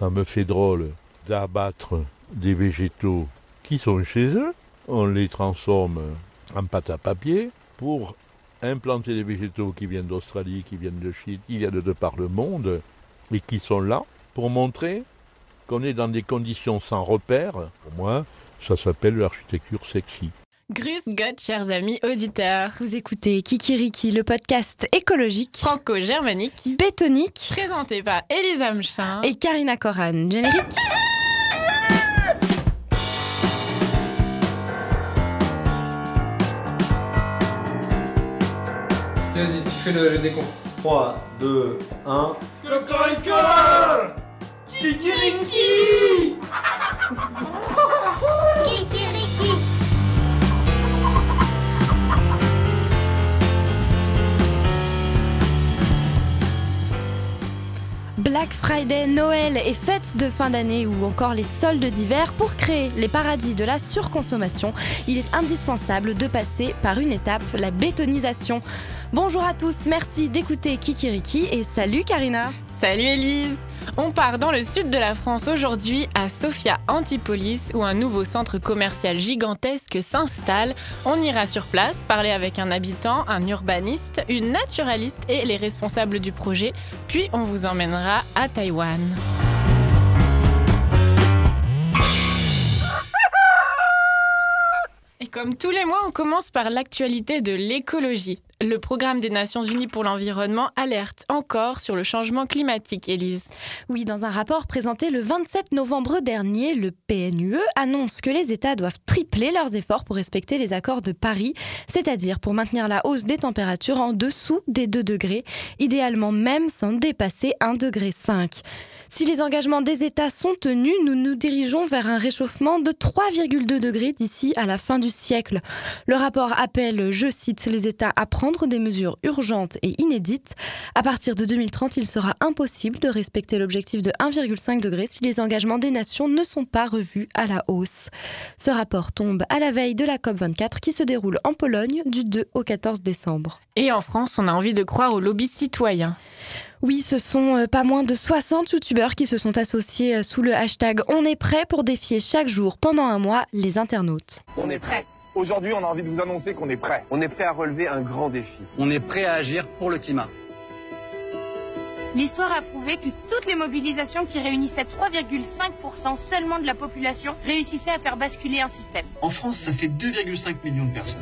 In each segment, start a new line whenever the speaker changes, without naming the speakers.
ça me fait drôle d'abattre des végétaux qui sont chez eux. On les transforme en pâte à papier pour implanter des végétaux qui viennent d'Australie, qui viennent de Chine, qui viennent de par le monde et qui sont là pour montrer qu'on est dans des conditions sans repère. Pour moi, ça s'appelle l'architecture sexy.
Grus God, chers amis auditeurs.
Vous écoutez Kikiriki, le podcast écologique,
franco-germanique,
bétonique,
présenté par Elisa Mchin
et Karina Koran. Générique.
Vas-y, tu fais le, le décompte.
3, 2, 1.
Cocorico
Kikiriki
Black Friday, Noël et fêtes de fin d'année ou encore les soldes d'hiver, pour créer les paradis de la surconsommation, il est indispensable de passer par une étape, la bétonisation. Bonjour à tous, merci d'écouter Kikiriki et salut Karina.
Salut Elise On part dans le sud de la France aujourd'hui à Sofia Antipolis où un nouveau centre commercial gigantesque s'installe. On ira sur place parler avec un habitant, un urbaniste, une naturaliste et les responsables du projet. Puis on vous emmènera à Taïwan. Et comme tous les mois, on commence par l'actualité de l'écologie. Le programme des Nations Unies pour l'environnement alerte encore sur le changement climatique, Élise.
Oui, dans un rapport présenté le 27 novembre dernier, le PNUE annonce que les États doivent tripler leurs efforts pour respecter les accords de Paris, c'est-à-dire pour maintenir la hausse des températures en dessous des 2 degrés, idéalement même sans dépasser 1,5 degré. Si les engagements des États sont tenus, nous nous dirigeons vers un réchauffement de 3,2 degrés d'ici à la fin du siècle. Le rapport appelle, je cite, les États à prendre des mesures urgentes et inédites. À partir de 2030, il sera impossible de respecter l'objectif de 1,5 degré si les engagements des nations ne sont pas revus à la hausse. Ce rapport tombe à la veille de la COP24 qui se déroule en Pologne du 2 au 14 décembre.
Et en France, on a envie de croire au lobby citoyen.
Oui, ce sont euh, pas moins de 60 youtubeurs qui se sont associés euh, sous le hashtag On est prêt pour défier chaque jour pendant un mois les internautes.
On est prêt. Aujourd'hui, on a envie de vous annoncer qu'on est prêt.
On est prêt à relever un grand défi.
On est prêt à agir pour le climat.
L'histoire a prouvé que toutes les mobilisations qui réunissaient 3,5% seulement de la population réussissaient à faire basculer un système.
En France, ça fait 2,5 millions de personnes.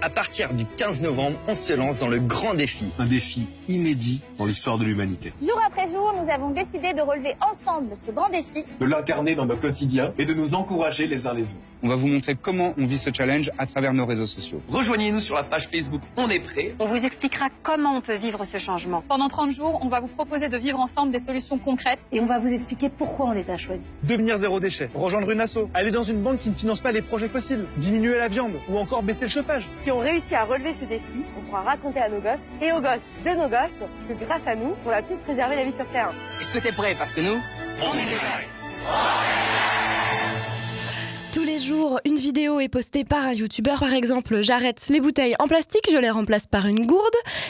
À partir du 15 novembre, on se lance dans le grand défi.
Un défi inédit dans l'histoire de l'humanité.
Jour après jour, nous avons décidé de relever ensemble ce grand défi,
de l'incarner dans nos quotidiens et de nous encourager les uns les autres.
On va vous montrer comment on vit ce challenge à travers nos réseaux sociaux.
Rejoignez-nous sur la page Facebook On est prêt.
On vous expliquera comment on peut vivre ce changement.
Pendant 30 jours, on va vous proposer de vivre ensemble des solutions concrètes
et on va vous expliquer pourquoi on les a choisis.
Devenir zéro déchet, rejoindre une asso, aller dans une banque qui ne finance pas les projets fossiles, diminuer la viande ou encore baisser le chauffage.
Si on réussit à relever ce défi, on pourra raconter à nos gosses et aux gosses de nos gosses que grâce à nous, on a pu préserver la vie sur Terre.
Est-ce que t'es prêt? Parce que nous,
on est prêt.
Les jours, une vidéo est postée par un youtubeur. Par exemple, j'arrête les bouteilles en plastique, je les remplace par une gourde.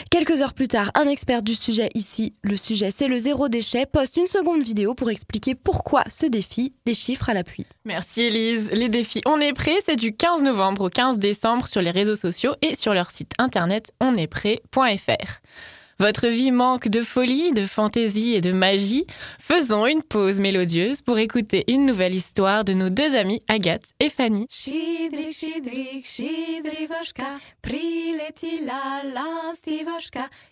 Quelques heures plus tard, un expert du sujet, ici, le sujet c'est le zéro déchet, poste une seconde vidéo pour expliquer pourquoi ce défi, des chiffres à l'appui.
Merci Elise. Les défis On est prêt, c'est du 15 novembre au 15 décembre sur les réseaux sociaux et sur leur site internet onestprêt.fr. Votre vie manque de folie, de fantaisie et de magie. Faisons une pause mélodieuse pour écouter une nouvelle histoire de nos deux amies Agathe et Fanny.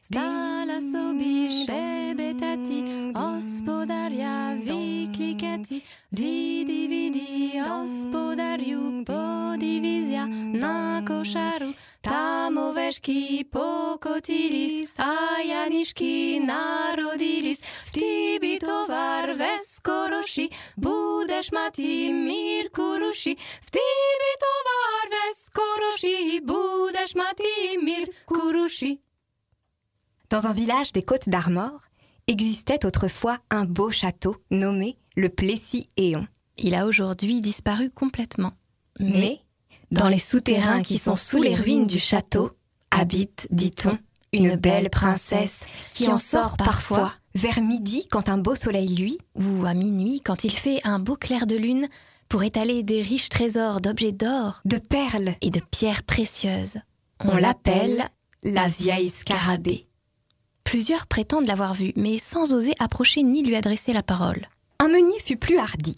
Stala sobie szebetati, gospodaria wiklikati, dwi dividi, gospodariu podivizja na koszaru, tam oweczki pokotilis, a janiszki narodilis, w tibi towar weskorosi, budesz mati mirku rusi, w tibi towar weskorosi, budesz mati mirku rusi.
Dans un village des Côtes d'Armor, existait autrefois un beau château nommé le Plessis-Éon.
Il a aujourd'hui disparu complètement.
Mais, dans les souterrains qui sont sous les ruines du château, habite, dit-on, une belle princesse qui en sort parfois vers midi quand un beau soleil luit,
ou à minuit quand il fait un beau clair de lune, pour étaler des riches trésors d'objets d'or,
de perles
et de pierres précieuses.
On, l'appelle la vieille scarabée.
Plusieurs prétendent l'avoir vue, mais sans oser approcher ni lui adresser la parole.
Un meunier fut plus hardi.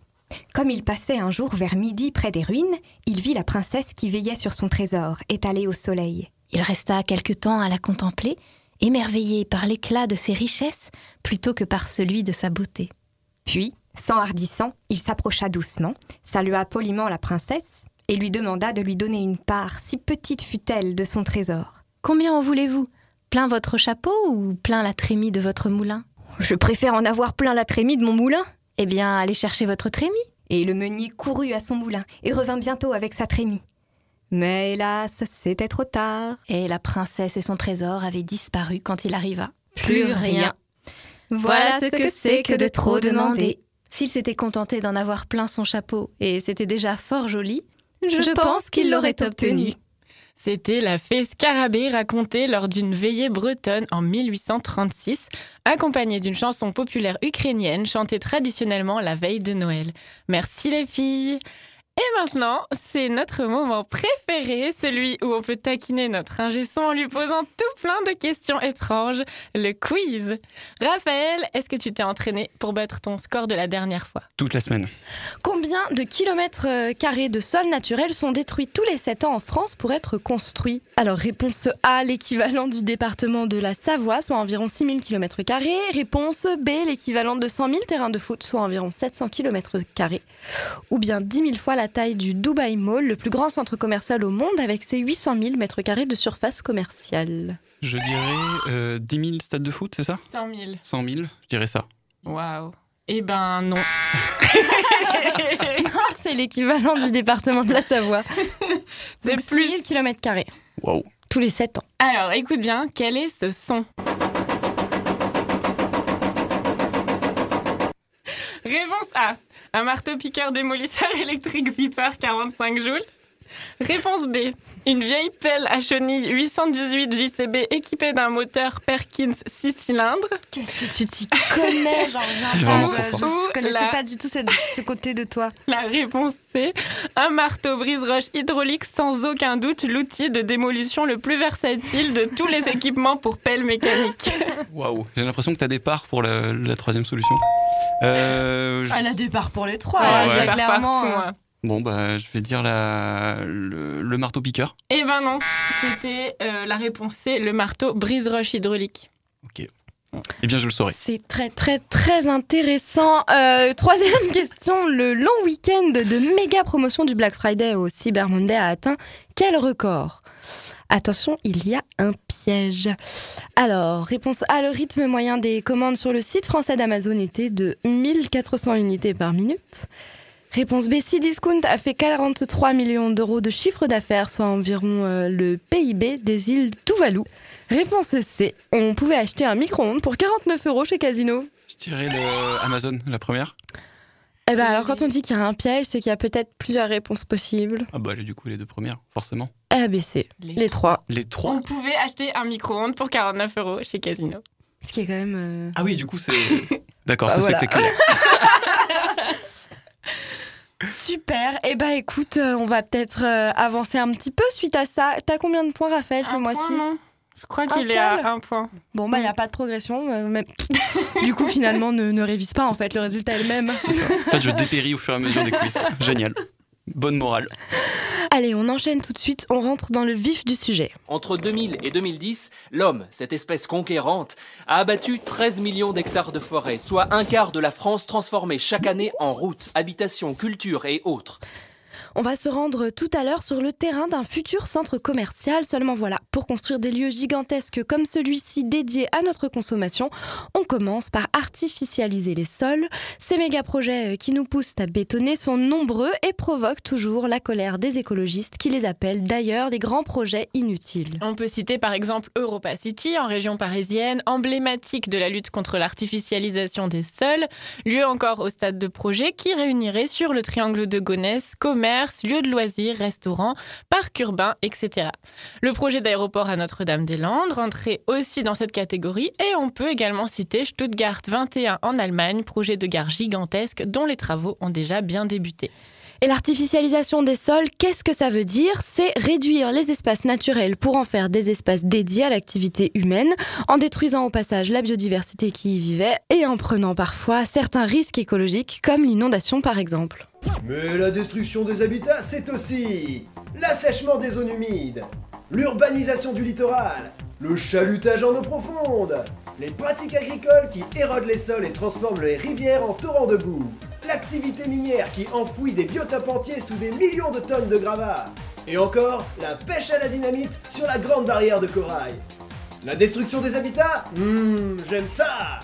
Comme il passait un jour vers midi près des ruines, il vit la princesse qui veillait sur son trésor, étalé au soleil.
Il resta quelque temps à la contempler, émerveillé par l'éclat de ses richesses plutôt que par celui de sa beauté.
Puis, s'enhardissant, il s'approcha doucement, salua poliment la princesse et lui demanda de lui donner une part, si petite fut-elle, de son trésor.
Combien en voulez-vous? Plein votre chapeau ou plein la trémie de votre moulin?
Je préfère en avoir plein la trémie de mon moulin.
Eh bien, allez chercher votre trémie.
Et le meunier courut à son moulin et revint bientôt avec sa trémie. Mais hélas, c'était trop tard.
Et la princesse et son trésor avaient disparu quand il arriva.
Plus rien. Voilà ce que c'est que de trop demander.
S'il s'était contenté d'en avoir plein son chapeau, et c'était déjà fort joli,
je, pense qu'il l'aurait obtenu.
C'était la fée Scarabée racontée lors d'une veillée bretonne en 1836, accompagnée d'une chanson populaire ukrainienne chantée traditionnellement la veille de Noël. Merci les filles et maintenant, c'est notre moment préféré, celui où on peut taquiner notre ingé son en lui posant tout plein de questions étranges, le quiz. Raphaël, est-ce que tu t'es entraîné pour battre ton score de la dernière fois?
Toute la semaine.
Combien de kilomètres euh, carrés de sol naturel sont détruits tous les 7 ans en France pour être construits? Alors, réponse A, l'équivalent du département de la Savoie, soit environ 6000 km. Réponse B, l'équivalent de 100 000 terrains de foot, soit environ 700 km. Ou bien 10 000 fois la taille du Dubai Mall, le plus grand centre commercial au monde avec ses 800 000 mètres carrés de surface commerciale.
Je dirais euh, 10 000 stades de foot, c'est ça?
100 000.
100 000, je dirais ça.
Waouh. Eh ben non.
c'est l'équivalent du département de la Savoie.
C'est plus
000 km carrés.
Waouh.
Tous les 7 ans.
Alors, écoute bien, quel est ce son? Réponse A. Un marteau-piqueur démolisseur électrique Zipper 45 joules. Réponse B. Une vieille pelle à chenilles 818 JCB équipée d'un moteur Perkins 6 cylindres.
Qu'est-ce que tu t'y connais J'en reviens pas. Je, je, je connaissais
la-
pas du tout cette- ce côté de toi.
La réponse C. Un marteau brise-roche hydraulique sans aucun doute l'outil de démolition le plus versatile de tous les équipements pour pelle mécanique.
Waouh. J'ai l'impression que tu as des parts pour la, la troisième solution. Euh, je-
Elle a des parts pour les trois. Là,
ouais.
Par
clairement.
partout,
euh,
moi.
Bon, bah, je vais dire la, le, le marteau piqueur.
Eh ben non, c'était euh, la réponse C, le marteau brise-roche hydraulique.
Ok. Eh bien, je le saurai.
C'est très très très intéressant. Euh, troisième question, le long week-end de méga promotion du Black Friday au Cyber Monday a atteint quel record? Attention, il y a un piège. Alors, réponse A, le rythme moyen des commandes sur le site français d'Amazon était de 1400 unités par minute. Réponse B, Cdiscount a fait 43 millions d'euros de chiffre d'affaires, soit environ euh, le PIB des îles Tuvalu. Réponse C, on pouvait acheter un micro-ondes pour 49 euros chez Casino.
Je dirais le Amazon, la première.
Eh ben alors quand on dit qu'il y a un piège, c'est qu'il y a peut-être plusieurs réponses possibles.
Ah bah, du coup, les deux premières, forcément.
A, B, C, les, trois.
Les trois
On pouvait acheter un micro-ondes pour 49 euros chez Casino.
Ce qui est quand même... euh,
Ah oui, du coup, c'est... D'accord,
Bah,
c'est
voilà.
spectaculaire.
Super. Eh ben écoute, euh, on va peut-être euh, avancer un petit peu suite à ça. T'as combien de points, Raphaël, ce
Un
mois-ci
Je crois qu'il est à un point.
Bon, bah, il n'y a pas de progression. euh, mais... du coup, finalement, ne, ne révise pas, en fait. Le résultat est le même.
En fait, je dépéris au fur et à mesure des quiz. Génial. Bonne morale.
Allez, on enchaîne tout de suite. On rentre dans le vif du sujet.
Entre 2000 et 2010, l'homme, cette espèce conquérante, a abattu 13 millions d'hectares de forêt, soit un quart de la France transformée chaque année en routes, habitations, culture et autres.
On va se rendre tout à l'heure sur le terrain d'un futur centre commercial. Seulement voilà, pour construire des lieux gigantesques comme celui-ci dédié à notre consommation, on commence par artificialiser les sols. Ces méga projets euh, qui nous poussent à bétonner sont nombreux et provoquent toujours la colère des écologistes qui les appellent d'ailleurs des grands projets inutiles.
On peut citer par exemple Europa City en région parisienne, emblématique de la lutte contre l'artificialisation des sols, lieu encore au stade de projet qui réunirait sur le triangle de Gonesse commerce, lieux de loisirs, restaurants, parcs urbains, etc. Le projet d'aéroport à Notre-Dame-des-Landes rentrait aussi dans cette catégorie et on peut également citer Stuttgart 21 en Allemagne, projet de gare gigantesque dont les travaux ont déjà bien débuté.
Et l'artificialisation des sols, qu'est-ce que ça veut dire? C'est réduire les espaces naturels pour en faire des espaces dédiés à l'activité humaine, en détruisant au passage la biodiversité qui y vivait et en prenant parfois certains risques écologiques comme l'inondation par exemple.
Mais la destruction des habitats, c'est aussi l'assèchement des zones humides, l'urbanisation du littoral, le chalutage en eau profonde, les pratiques agricoles qui érodent les sols et transforment les rivières en torrents de boue, l'activité minière qui enfouit des biotopes entiers sous des millions de tonnes de gravats, et encore la pêche à la dynamite sur la grande barrière de corail. La destruction des habitats? Hum, j'aime ça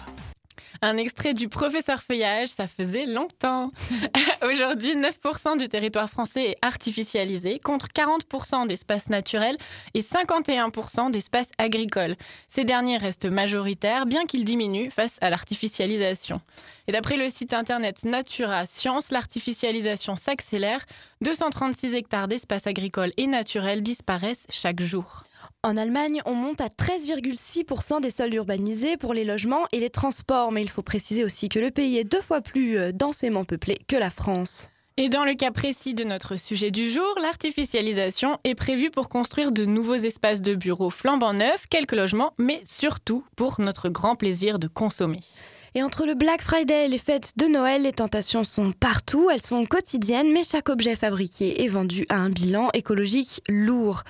un extrait du professeur Feuillage, ça faisait longtemps. Aujourd'hui, 9% du territoire français est artificialisé, contre 40% d'espaces naturels et 51% d'espaces agricoles. Ces derniers restent majoritaires, bien qu'ils diminuent face à l'artificialisation. Et d'après le site internet Natura Science, l'artificialisation s'accélère. 236 hectares d'espaces agricoles et naturels disparaissent chaque jour.
En Allemagne, on monte à 13,6% des sols urbanisés pour les logements et les transports, mais il faut préciser aussi que le pays est deux fois plus euh, densément peuplé que la France.
Et dans le cas précis de notre sujet du jour, l'artificialisation est prévue pour construire de nouveaux espaces de bureaux flambant neufs, quelques logements, mais surtout pour notre grand plaisir de consommer.
Et entre le Black Friday et les fêtes de Noël, les tentations sont partout, elles sont quotidiennes, mais chaque objet fabriqué est vendu à un bilan écologique lourd.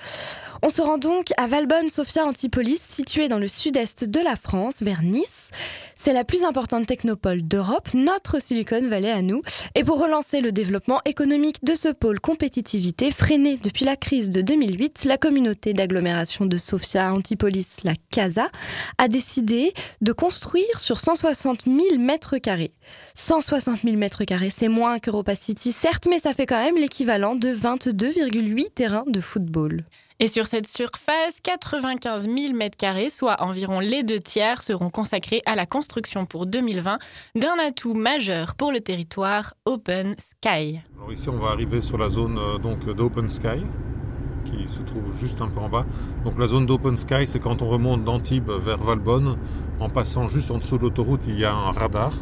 On se rend donc à Valbonne Sophia Antipolis, située dans le sud-est de la France, vers Nice. C'est la plus importante technopole d'Europe, notre Silicon Valley à nous. Et pour relancer le développement économique de ce pôle compétitivité freiné depuis la crise de 2008, la communauté d'agglomération de Sophia Antipolis, la CASA, a décidé de construire sur 160 000 mètres carrés. 160 000 mètres carrés, c'est moins qu'Europa City, certes, mais ça fait quand même l'équivalent de 22,8 terrains de football.
Et sur cette surface, 95 000 m2, soit environ les deux tiers, seront consacrés à la construction pour 2020 d'un atout majeur pour le territoire Open Sky.
Alors ici, on va arriver sur la zone euh, d'Open Sky qui se trouve juste un peu en bas. Donc la zone d'Open Sky, c'est quand on remonte d'Antibes vers Valbonne, en passant juste en dessous de l'autoroute, il y a un radar.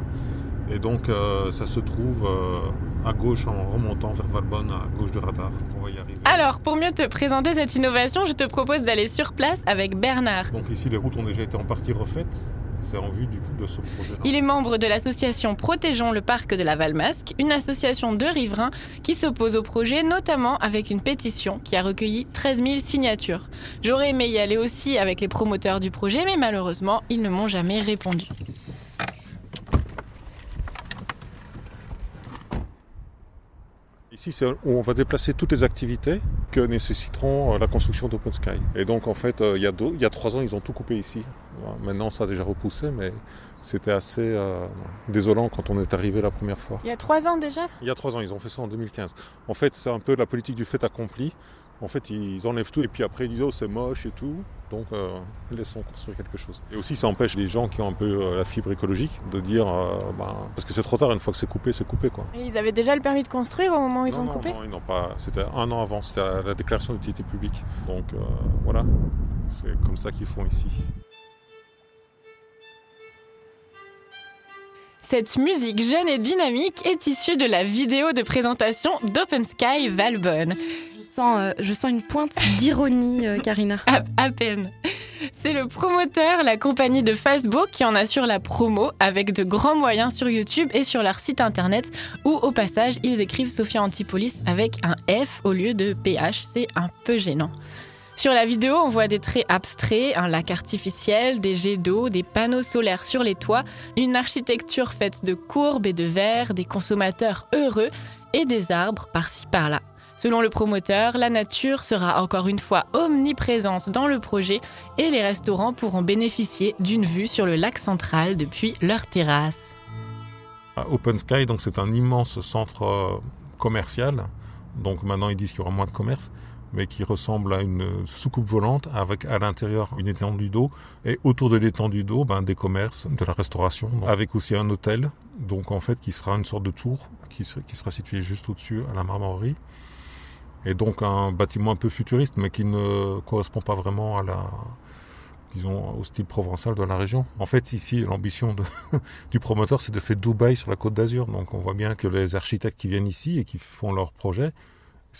Et donc euh, ça se trouve euh, à gauche en remontant vers Valbonne, à gauche du radar. On va y arriver.
Alors, pour mieux te présenter cette innovation, je te propose d'aller sur place avec Bernard.
Donc ici, les routes ont déjà été en partie refaites. C'est en vue du coup de ce projet.
Il est membre de l'association Protégeons le parc de la Valmasque, une association de riverains qui s'oppose au projet, notamment avec une pétition qui a recueilli 13 000 signatures. J'aurais aimé y aller aussi avec les promoteurs du projet, mais malheureusement, ils ne m'ont jamais répondu.
Ici, c'est où on va déplacer toutes les activités que nécessiteront euh, la construction d'Open Sky. Et donc, en fait, euh, il y, a il y a trois ans, ils ont tout coupé ici. Maintenant, ça a déjà repoussé, mais c'était assez euh, désolant quand on est arrivé la première fois.
Il y a trois ans déjà?
Il y a trois ans, ils ont fait ça en 2015. En fait, c'est un peu la politique du fait accompli. En fait, ils enlèvent tout et puis après ils disent oh c'est moche et tout. Donc euh, laissons construire quelque chose. Et aussi ça empêche les gens qui ont un peu euh, la fibre écologique de dire euh, bah, parce que c'est trop tard une fois que c'est coupé c'est coupé quoi.
Et ils avaient déjà le permis de construire au moment où ils
non,
ont
non,
coupé
Non, ils n'ont pas. C'était un an avant. C'était la déclaration d'utilité publique. Donc euh, voilà, c'est comme ça qu'ils font ici.
Cette musique jeune et dynamique est issue de la vidéo de présentation d'Open Sky Valbonne.
Je sens, euh, je sens une pointe d'ironie, euh, Karina.
À, à peine. C'est le promoteur, la compagnie de Facebook, qui en assure la promo avec de grands moyens sur YouTube et sur leur site internet où, au passage, ils écrivent Sophia Antipolis avec un F au lieu de PH. C'est un peu gênant. Sur la vidéo, on voit des traits abstraits, un lac artificiel, des jets d'eau, des panneaux solaires sur les toits, une architecture faite de courbes et de verres, des consommateurs heureux et des arbres par-ci par-là. Selon le promoteur, la nature sera encore une fois omniprésente dans le projet et les restaurants pourront bénéficier d'une vue sur le lac central depuis leur terrasse.
Open Sky, donc c'est un immense centre euh, commercial. Donc maintenant ils disent qu'il y aura moins de commerce, mais qui ressemble à une soucoupe volante avec à l'intérieur une étendue d'eau et autour de l'étendue d'eau ben, des commerces, de la restauration, avec aussi un hôtel, donc en fait qui sera une sorte de tour qui sera, qui situé juste au-dessus à la Marmorerie. Et donc un bâtiment un peu futuriste, mais qui ne correspond pas vraiment à la, disons, au style provençal de la région. En fait, ici, l'ambition du promoteur, c'est de faire Dubaï sur la côte d'Azur. Donc on voit bien que les architectes qui viennent ici et qui font leurs projets,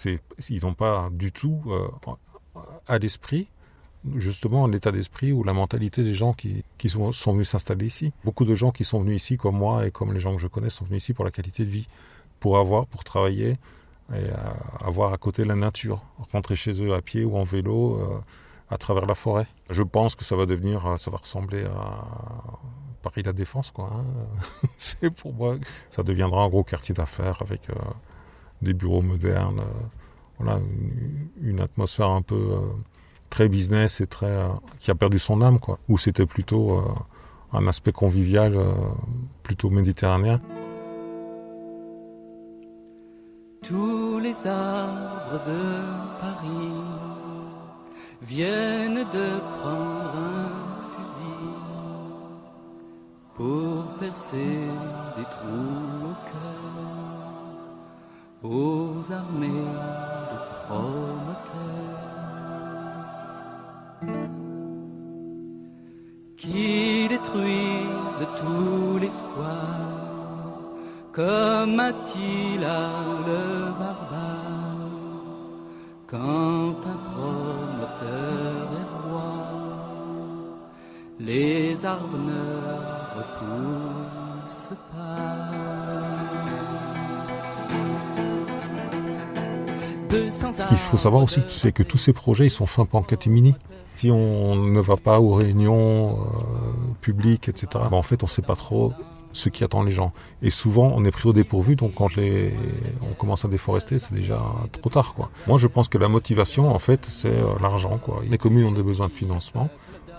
ils n'ont pas du tout euh, à l'esprit justement l'état d'esprit ou la mentalité des gens qui, sont venus s'installer ici. Beaucoup de gens qui sont venus ici, comme moi et comme les gens que je connais, sont venus ici pour la qualité de vie, pour avoir, pour travailler et avoir à côté la nature, rentrer chez eux à pied ou en vélo euh, à travers la forêt. Je pense que ça va devenir, euh, ça va ressembler à Paris la Défense, quoi. Hein. C'est pour moi, ça deviendra un gros quartier d'affaires avec euh, des bureaux modernes, voilà, une, atmosphère un peu très business et très qui a perdu son âme, quoi. Où c'était plutôt un aspect convivial, plutôt méditerranéen.
Tous les arbres de Paris viennent de prendre un fusil pour percer des trous au cœur aux armées de promoteurs qui détruisent tout l'espoir comme Attila le barbare, quand un promoteur est roi, les arbres ne repoussent pas.
Ce qu'il faut savoir aussi, c'est que tous ces projets, ils sont faits en catimini. Si on ne va pas aux réunions euh, publiques, etc., ben en fait, on ne sait pas trop ce qui attend les gens. Et souvent, on est pris au dépourvu, donc quand on commence à déforester, c'est déjà trop tard. Moi, je pense que la motivation, en fait, c'est euh, l'argent. Les communes ont des besoins de financement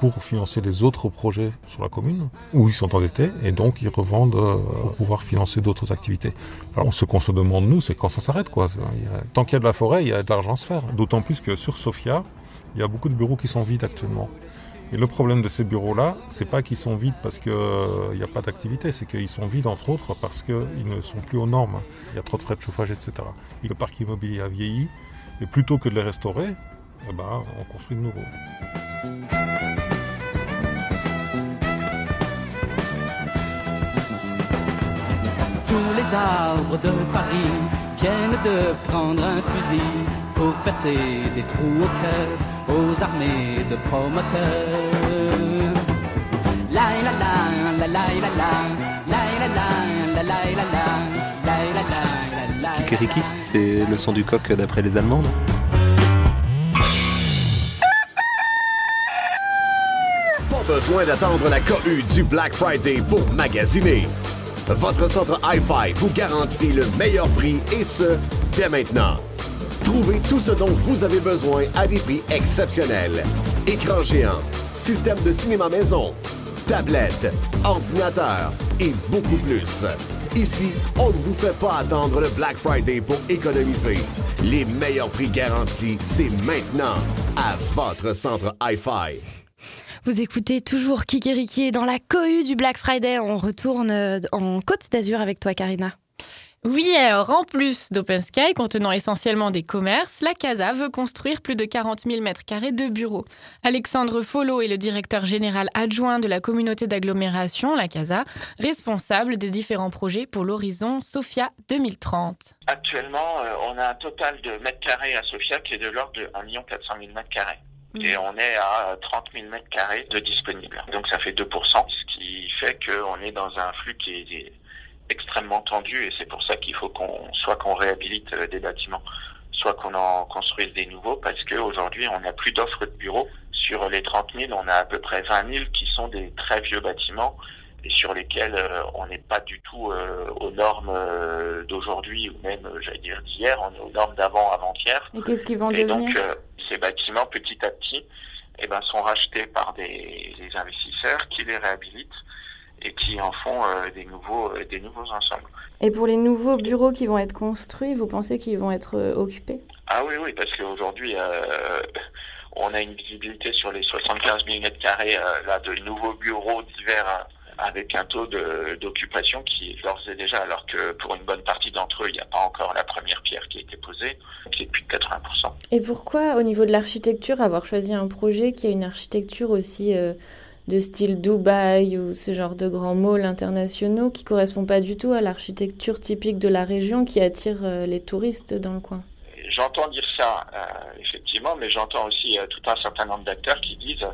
pour financer les autres projets sur la commune, où ils sont endettés, et donc ils revendent euh, pour pouvoir financer d'autres activités. Alors ce qu'on se demande, nous, c'est quand ça s'arrête. Tant qu'il y a de la forêt, il y a de l'argent à se faire. D'autant plus que sur Sofia, il y a beaucoup de bureaux qui sont vides actuellement. Et le problème de ces bureaux-là, c'est pas qu'ils sont vides parce qu'il n'y a pas d'activité, c'est qu'ils sont vides entre autres parce qu'ils ne sont plus aux normes. Il y a trop de frais de chauffage, etc. Et le parc immobilier a vieilli, et plutôt que de les restaurer, eh ben, on construit de nouveau.
Tous les arbres de Paris viennent de prendre un fusil pour percer des trous au cœur aux armées de promoteurs. La la la la la la la la la la la la la
Kikeriki, c'est le son du coq d'après les Allemands,
Pas besoin d'attendre la cohue du Black Friday pour magasiner. Votre centre Hi-Fi vous garantit le meilleur prix et ce, dès maintenant. Trouvez tout ce dont vous avez besoin à des prix exceptionnels. Écran géant, système de cinéma maison, tablettes, ordinateur et beaucoup plus. Ici, on ne vous fait pas attendre le Black Friday pour économiser. Les meilleurs prix garantis, c'est maintenant à votre centre Hi-Fi.
Vous écoutez toujours Kikiriki dans la cohue du Black Friday. On retourne euh, en Côte d'Azur avec toi, Karina.
Oui, alors en plus d'Open Sky, contenant essentiellement des commerces, la CASA veut construire plus de 40 000 mètres carrés de bureaux. Alexandre Follo est le directeur général adjoint de la communauté d'agglomération, la CASA, responsable des différents projets pour l'horizon Sofia 2030.
Actuellement, euh, on a un total de mètres carrés à Sofia qui est de l'ordre de 1 400 000 mètres carrés. Et on est à 30 000 mètres carrés de disponibles. Donc ça fait 2%, ce qui fait qu'on est dans un flux qui est extrêmement tendu et c'est pour ça qu'il faut qu'on soit qu'on réhabilite euh, des bâtiments, soit qu'on en construise des nouveaux parce qu'aujourd'hui on n'a plus d'offres de bureaux. Sur les 30 000, on a à peu près 20 000 qui sont des très vieux bâtiments et sur lesquels euh, on n'est pas du tout euh, aux normes d'aujourd'hui ou même, j'allais dire, d'hier, on est aux normes d'avant, avant-hier.
Et qu'est-ce qu'ils vont
et
devenir?
donc, ces bâtiments, petit à petit, eh ben, sont rachetés par des, des investisseurs qui les réhabilitent et qui en font euh, des, nouveaux, euh, des nouveaux ensembles.
Et pour les nouveaux bureaux qui vont être construits, vous pensez qu'ils vont être euh, occupés?
Ah oui, oui, parce qu'aujourd'hui, on a une visibilité sur les 75 000 m2 là, de nouveaux bureaux divers avec un taux d'occupation qui est d'ores et déjà, alors que pour une bonne partie d'entre eux, il n'y a pas encore la première pierre qui a été posée, qui est de plus de 80%.
Et pourquoi, au niveau de l'architecture, avoir choisi un projet qui a une architecture aussi euh, de style Dubaï ou ce genre de grands malls internationaux qui correspond pas du tout à l'architecture typique de la région qui attire euh, les touristes dans le coin?
J'entends dire ça, euh, effectivement, mais j'entends aussi tout un certain nombre d'acteurs qui disent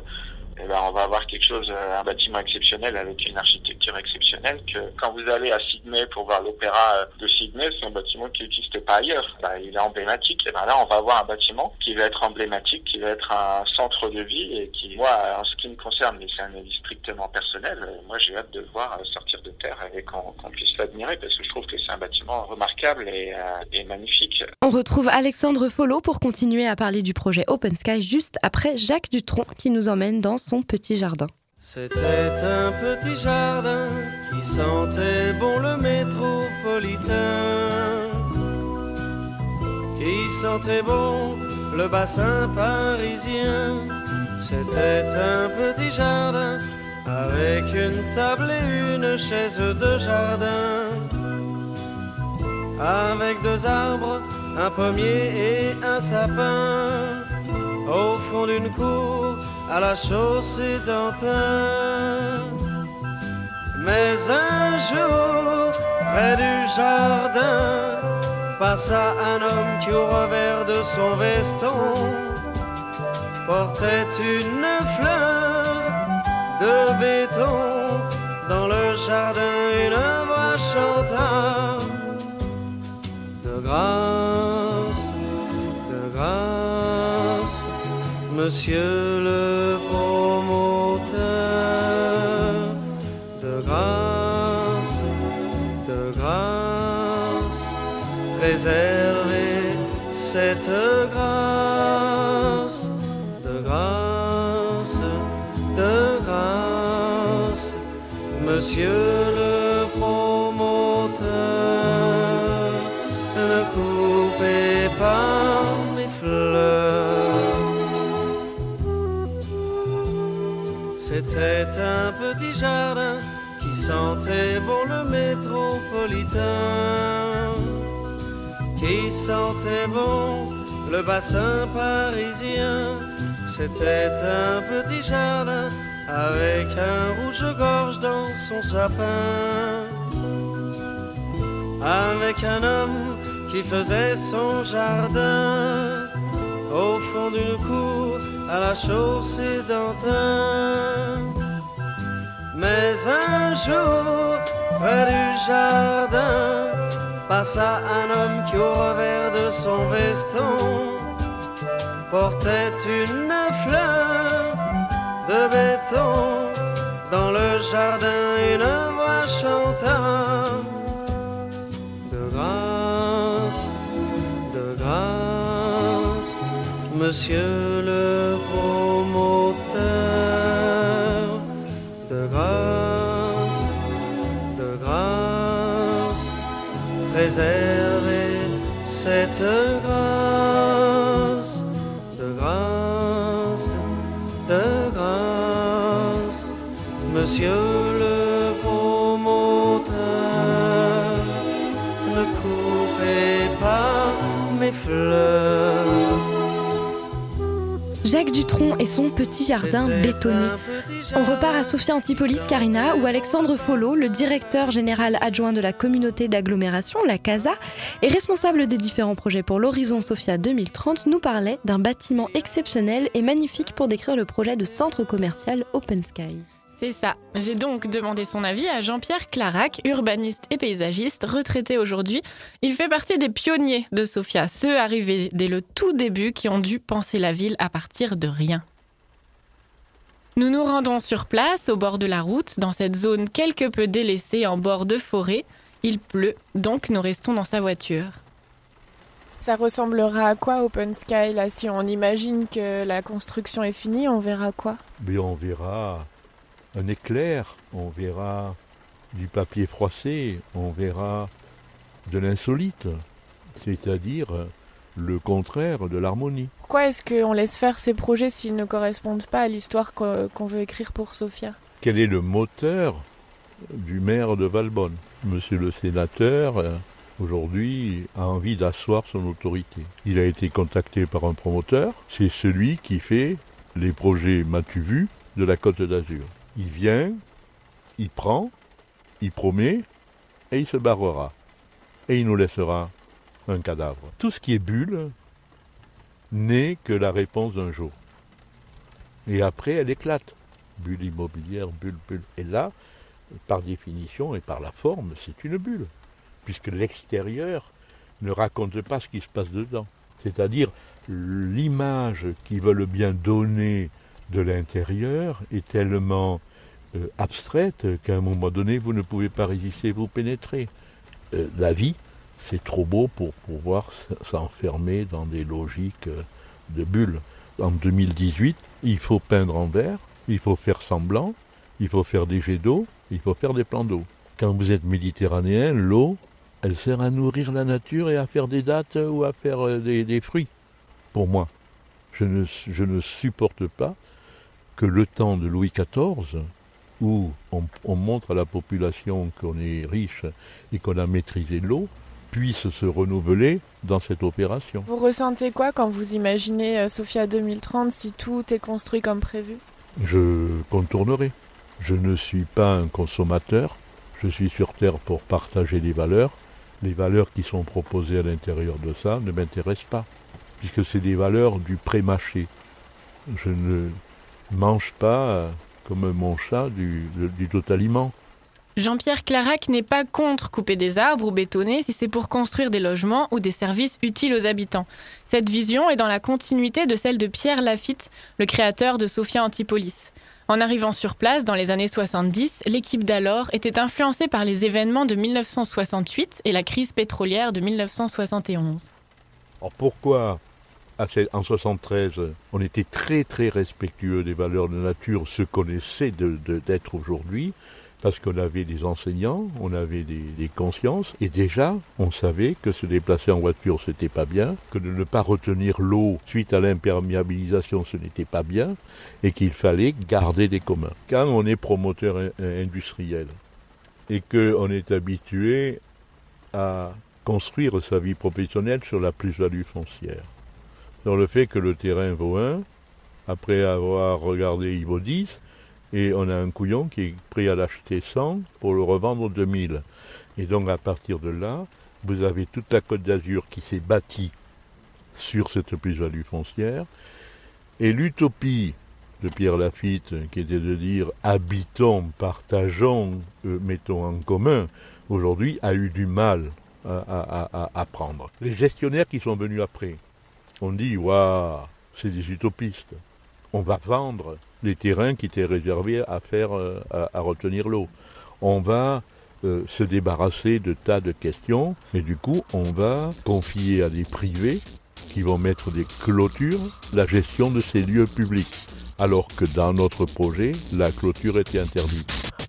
eh ben, on va avoir quelque chose, euh, un bâtiment exceptionnel avec une architecture exceptionnelle. Que quand vous allez à Sydney pour voir l'opéra euh, de Sydney, c'est un bâtiment qui n'existe pas ailleurs. Ben, il est emblématique. Et ben là, on va avoir un bâtiment qui va être emblématique, qui va être un centre de vie et qui, moi, en ce qui me concerne, mais c'est un avis strictement personnel, euh, moi j'ai hâte de le voir sortir de terre et qu'on puisse l'admirer parce que je trouve que c'est un bâtiment remarquable et, magnifique.
On retrouve Alexandre Follo pour continuer à parler du projet Open Sky juste après Jacques Dutronc qui nous emmène dans son petit jardin.
C'était un petit jardin qui sentait bon le métropolitain, qui sentait bon le bassin parisien. C'était un petit jardin avec une table et une chaise de jardin, avec deux arbres, un pommier et un sapin, au fond d'une cour à la chaussée d'Antin. Mais un jour, près du jardin, passa un homme qui au revers de son veston portait une fleur de béton. Dans le jardin, une voix chanta de grâce, monsieur le promoteur, de grâce, de grâce, préservez cette grâce, de grâce, de grâce, monsieur le C'était un petit jardin qui sentait bon le métropolitain, qui sentait bon le bassin parisien. C'était un petit jardin avec un rouge-gorge dans son sapin, avec un homme qui faisait son jardin au fond d'une cour à la chaussée d'Antin. Mais un jour, près du jardin, passa un homme qui au revers de son veston portait une fleur de béton. Dans le jardin, une voix chanta de grâce, de grâce, monsieur le promoteur, cette grâce, de grâce, de grâce, monsieur le promoteur, ne coupez pas mes fleurs.
Jacques Dutronc et son petit jardin bétonné. On repart à Sophia Antipolis Carina où Alexandre Follo, le directeur général adjoint de la communauté d'agglomération, la CASA, et responsable des différents projets pour l'Horizon Sophia 2030, nous parlait d'un bâtiment exceptionnel et magnifique pour décrire le projet de centre commercial Open Sky.
C'est ça. J'ai donc demandé son avis à Jean-Pierre Clarac, urbaniste et paysagiste, retraité aujourd'hui. Il fait partie des pionniers de Sofia, ceux arrivés dès le tout début qui ont dû penser la ville à partir de rien. Nous nous rendons sur place, au bord de la route, dans cette zone quelque peu délaissée en bord de forêt. Il pleut, donc nous restons dans sa voiture.
Ça ressemblera à quoi Open Sky là Si on imagine que la construction est finie, on verra quoi?
Mais on verra un éclair, on verra du papier froissé, on verra de l'insolite, c'est-à-dire le contraire de l'harmonie.
Pourquoi est-ce qu'on laisse faire ces projets s'ils ne correspondent pas à l'histoire qu'on veut écrire pour Sophia?
Quel est le moteur du maire de Valbonne? Monsieur le sénateur, euh, aujourd'hui, a envie d'asseoir son autorité. Il a été contacté par un promoteur, c'est celui qui fait les projets M'as-tu vu de la Côte d'Azur. Il vient, il prend, il promet, et il se barrera. Et il nous laissera un cadavre. Tout ce qui est bulle n'est que la réponse d'un jour. Et après, elle éclate. Bulle immobilière, bulle, bulle. Et là, par définition et par la forme, c'est une bulle. Puisque l'extérieur ne raconte pas ce qui se passe dedans. C'est-à-dire l'image qu'ils veulent bien donner de l'intérieur est tellement euh, abstraite qu'à un moment donné, vous ne pouvez pas résister, vous pénétrer. Euh, la vie, c'est trop beau pour pouvoir s'enfermer dans des logiques euh, de bulles. En 2018, il faut peindre en vert, il faut faire semblant, il faut faire des jets d'eau, il faut faire des plans d'eau. Quand vous êtes méditerranéen, l'eau, elle sert à nourrir la nature et à faire des dattes ou à faire euh, des, des fruits. Pour moi, je ne, je ne supporte pas que le temps de Louis XIV, où on, on montre à la population qu'on est riche et qu'on a maîtrisé l'eau, puisse se renouveler dans cette opération.
Vous ressentez quoi quand vous imaginez euh, Sophia 2030 si tout est construit comme prévu?
Je contournerai. Je ne suis pas un consommateur. Je suis sur Terre pour partager des valeurs. Les valeurs qui sont proposées à l'intérieur de ça ne m'intéressent pas, puisque c'est des valeurs du pré-mâché. Je ne mange pas, euh, comme mon chat, du, du totaliment.
Jean-Pierre Clarac n'est pas contre couper des arbres ou bétonner si c'est pour construire des logements ou des services utiles aux habitants. Cette vision est dans la continuité de celle de Pierre Lafitte, le créateur de Sophia Antipolis. En arrivant sur place dans les années 70, l'équipe d'alors était influencée par les événements de 1968 et la crise pétrolière de 1971.
Alors pourquoi en 73, on était très très respectueux des valeurs de nature, ce qu'on essaie d'être aujourd'hui parce qu'on avait des enseignants, on avait des, consciences, et déjà, on savait que se déplacer en voiture, c'était pas bien, que de ne pas retenir l'eau suite à l'imperméabilisation, ce n'était pas bien, et qu'il fallait garder des communs. Quand on est promoteur industriel, et qu'on est habitué à construire sa vie professionnelle sur la plus-value foncière, dans le fait que le terrain vaut 1, après avoir regardé, il vaut 10, et on a un couillon qui est prêt à l'acheter 100 pour le revendre 2000. Et donc à partir de là, vous avez toute la Côte d'Azur qui s'est bâtie sur cette plus-value foncière. Et l'utopie de Pierre Lafitte, qui était de dire habitons, partageons, euh, mettons en commun, aujourd'hui a eu du mal à, à, à, prendre. Les gestionnaires qui sont venus après ont dit waouh, c'est des utopistes. On va vendre les terrains qui étaient réservés à faire euh, à, retenir l'eau. On va euh, se débarrasser de tas de questions et du coup on va confier à des privés qui vont mettre des clôtures la gestion de ces lieux publics alors que dans notre projet la clôture était interdite.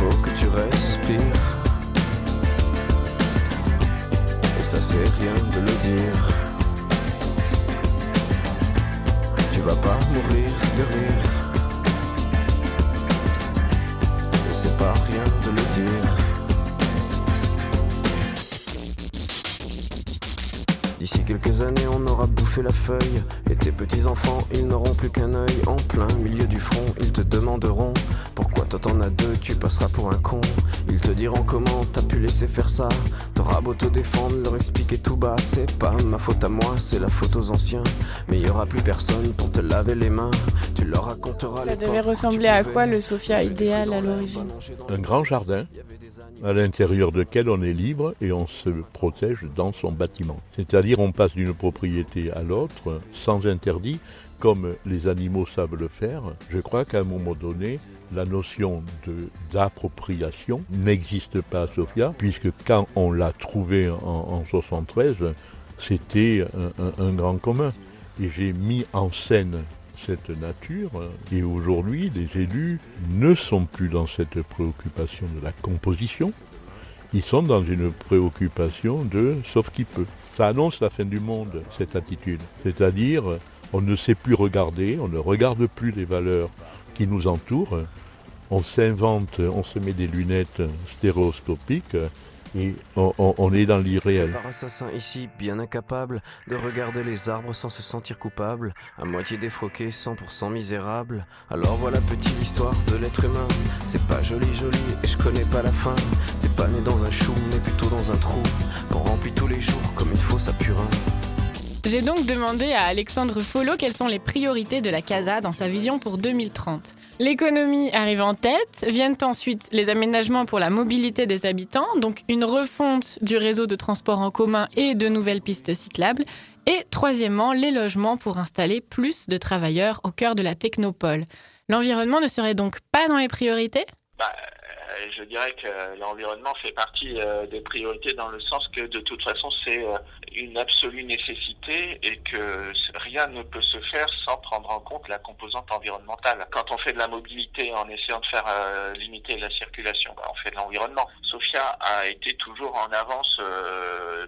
Faut que tu respires. Et ça c'est rien de le dire. Tu vas pas mourir de rire. Et c'est pas rien de le dire. D'ici quelques années, on aura bouffé la feuille. Et tes petits-enfants, ils n'auront plus qu'un œil. En plein milieu du front, ils te demanderont toi t'en as deux, tu passeras pour un con. Ils te diront comment t'as pu laisser faire ça. T'auras beau te défendre, leur expliquer tout bas. C'est pas ma faute à moi, c'est la faute aux anciens. Mais il y aura plus personne pour te laver les mains. Tu leur raconteras
Ça devait ressembler à quoi le Sophia idéal à l'origine
Un grand jardin à l'intérieur duquel on est libre et on se protège dans son bâtiment. C'est-à-dire on passe d'une propriété à l'autre sans interdit, comme les animaux savent le faire, je crois qu'à un moment donné, la notion d'appropriation n'existe pas à Sofia, puisque quand on l'a trouvé en, en 73, c'était un, un- un grand commun. Et j'ai mis en scène cette nature, et aujourd'hui, les élus ne sont plus dans cette préoccupation de la composition, ils sont dans une préoccupation de sauf qui peut. Ça annonce la fin du monde, cette attitude. C'est-à-dire, on ne sait plus regarder, on ne regarde plus les valeurs qui nous entourent, on s'invente, on se met des lunettes stéréoscopiques et on, on- on est dans l'irréel.
Par assassin ici, bien incapable de regarder les arbres sans se sentir coupable, à moitié défroqué, 100% misérable. Alors voilà petite l'histoire de l'être humain. C'est pas joli joli et je connais pas la fin. T'es pas né dans un chou, mais plutôt dans un trou qu'on remplit tous les jours comme une fosse à purin.
J'ai donc demandé à Alexandre Follo quelles sont les priorités de la CASA dans sa vision pour 2030. L'économie arrive en tête, viennent ensuite les aménagements pour la mobilité des habitants, donc une refonte du réseau de transport en commun et de nouvelles pistes cyclables, et troisièmement les logements pour installer plus de travailleurs au cœur de la technopole. L'environnement ne serait donc pas dans les priorités?
Bah, je dirais que l'environnement fait partie euh, des priorités dans le sens que de toute façon c'est euh, une absolue nécessité et que rien ne peut se faire sans prendre en compte la composante environnementale. Quand on fait de la mobilité en essayant de faire euh, limiter la circulation, bah, on fait de l'environnement. Sofia a été toujours en avance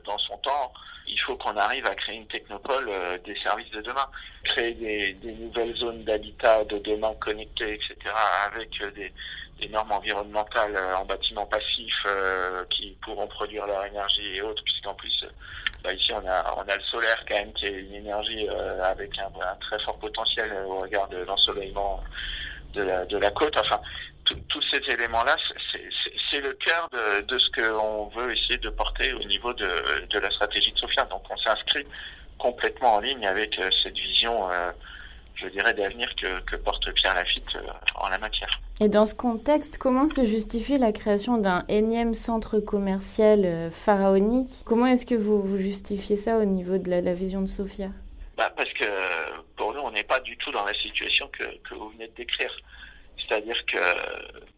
dans son temps. Il faut qu'on arrive à créer une technopole des services de demain, créer des, des nouvelles zones d'habitat de demain connectées, etc., avec des, des normes environnementales euh, en bâtiments passifs euh, qui pourront produire leur énergie et autres, puisqu'en plus, euh, bah, ici on a, on a le solaire quand même qui est une énergie avec un, très fort potentiel au regard de l'ensoleillement de la, côte. Enfin, tous ces éléments-là, c'est- le cœur de, de ce qu'on veut essayer de porter au niveau de, la stratégie de Sofia. Donc on s'inscrit complètement en ligne avec cette vision, je dirais, d'avenir que, que porte Pierre Lafitte euh, en la matière.
Et dans ce contexte, comment se justifie la création d'un énième centre commercial euh, pharaonique? Comment est-ce que vous, vous justifiez ça au niveau de la, la vision de Sofia
Bah, parce que pour nous, on n'est pas du tout dans la situation que, que vous venez de décrire. C'est-à-dire que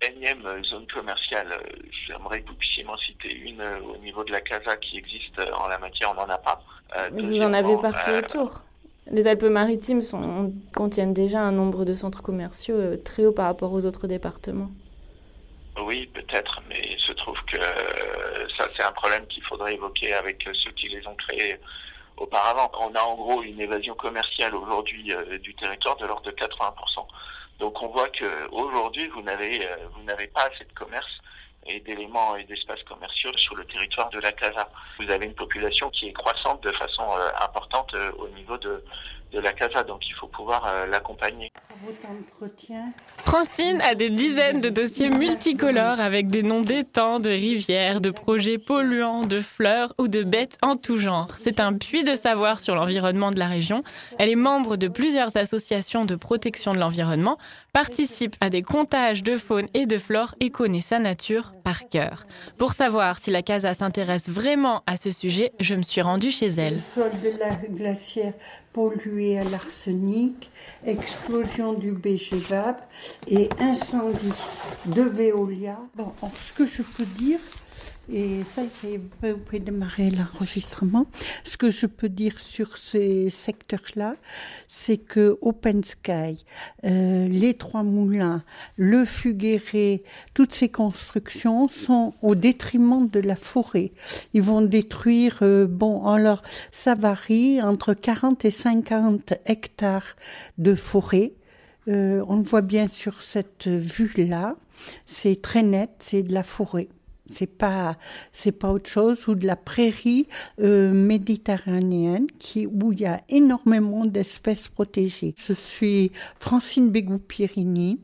énième zone commerciale, euh, j'aimerais que vous puissiez m'en citer une au niveau de la CASA qui existe en la matière, on n'en a pas. Euh,
Vous en avez partout
euh,
autour. Les Alpes-Maritimes contiennent déjà un nombre de centres commerciaux euh, très haut par rapport aux autres départements.
Oui, peut-être, mais il se trouve que euh, ça, c'est un problème qu'il faudrait évoquer avec euh, ceux qui les ont créés auparavant. On a en gros une évasion commerciale aujourd'hui du territoire de l'ordre de 80%. Donc on voit que aujourd'hui vous n'avez pas assez de commerce et d'éléments et d'espaces commerciaux sur le territoire de la Casa. Vous avez une population qui est croissante de façon euh, importante euh, au niveau de, de la Casa, donc il faut pouvoir euh, l'accompagner.
Francine a des dizaines de dossiers multicolores avec des noms d'étangs, de rivières, de projets polluants, de fleurs ou de bêtes en tout genre. C'est un puits de savoir sur l'environnement de la région. Elle est membre de plusieurs associations de protection de l'environnement, participe à des comptages de faune et de flore et connaît sa nature par cœur. Pour savoir si la CASA s'intéresse vraiment à ce sujet, je me suis rendue chez elle.
sol de la glacière pollué à l'arsenic, explosion du BGVAP et incendie de Veolia. Bon, ce que je peux dire, et ça, c'est pouvez démarrer l'enregistrement. Ce que je peux dire sur ces secteurs-là, c'est que Open Sky, euh, les Trois Moulins, le Fuguéré, toutes ces constructions sont au détriment de la forêt. Ils vont détruire, euh, bon, alors ça varie entre 40 et 50 hectares de forêt. Euh, on le voit bien sur cette vue-là. C'est très net, c'est de la forêt. C'est pas, c'est pas autre chose ou de la prairie euh, méditerranéenne qui où il y a énormément d'espèces protégées. Je suis Francine Bégou-Pirini.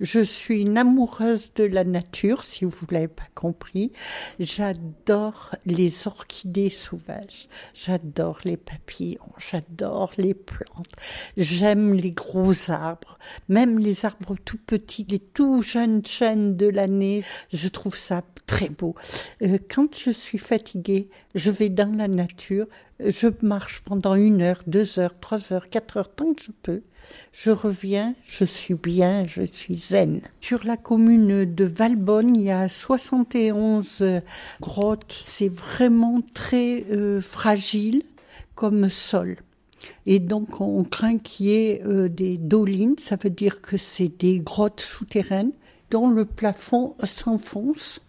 Je suis une amoureuse de la nature, si vous l'avez pas compris. J'adore les orchidées sauvages. J'adore les papillons. J'adore les plantes. J'aime les gros arbres, même les arbres tout petits, les tout jeunes chênes de l'année. Je trouve ça très beau. Euh, quand je suis fatiguée, je vais dans la nature, Je marche pendant une heure, deux heures, trois heures, quatre heures, tant que je peux. Je reviens, je suis bien, je suis zen. Sur la commune de Valbonne, il y a 71 euh, grottes. C'est vraiment très euh, fragile comme sol. Et donc on craint qu'il y ait euh, des dolines, ça veut dire que c'est des grottes souterraines dont le plafond s'enfonce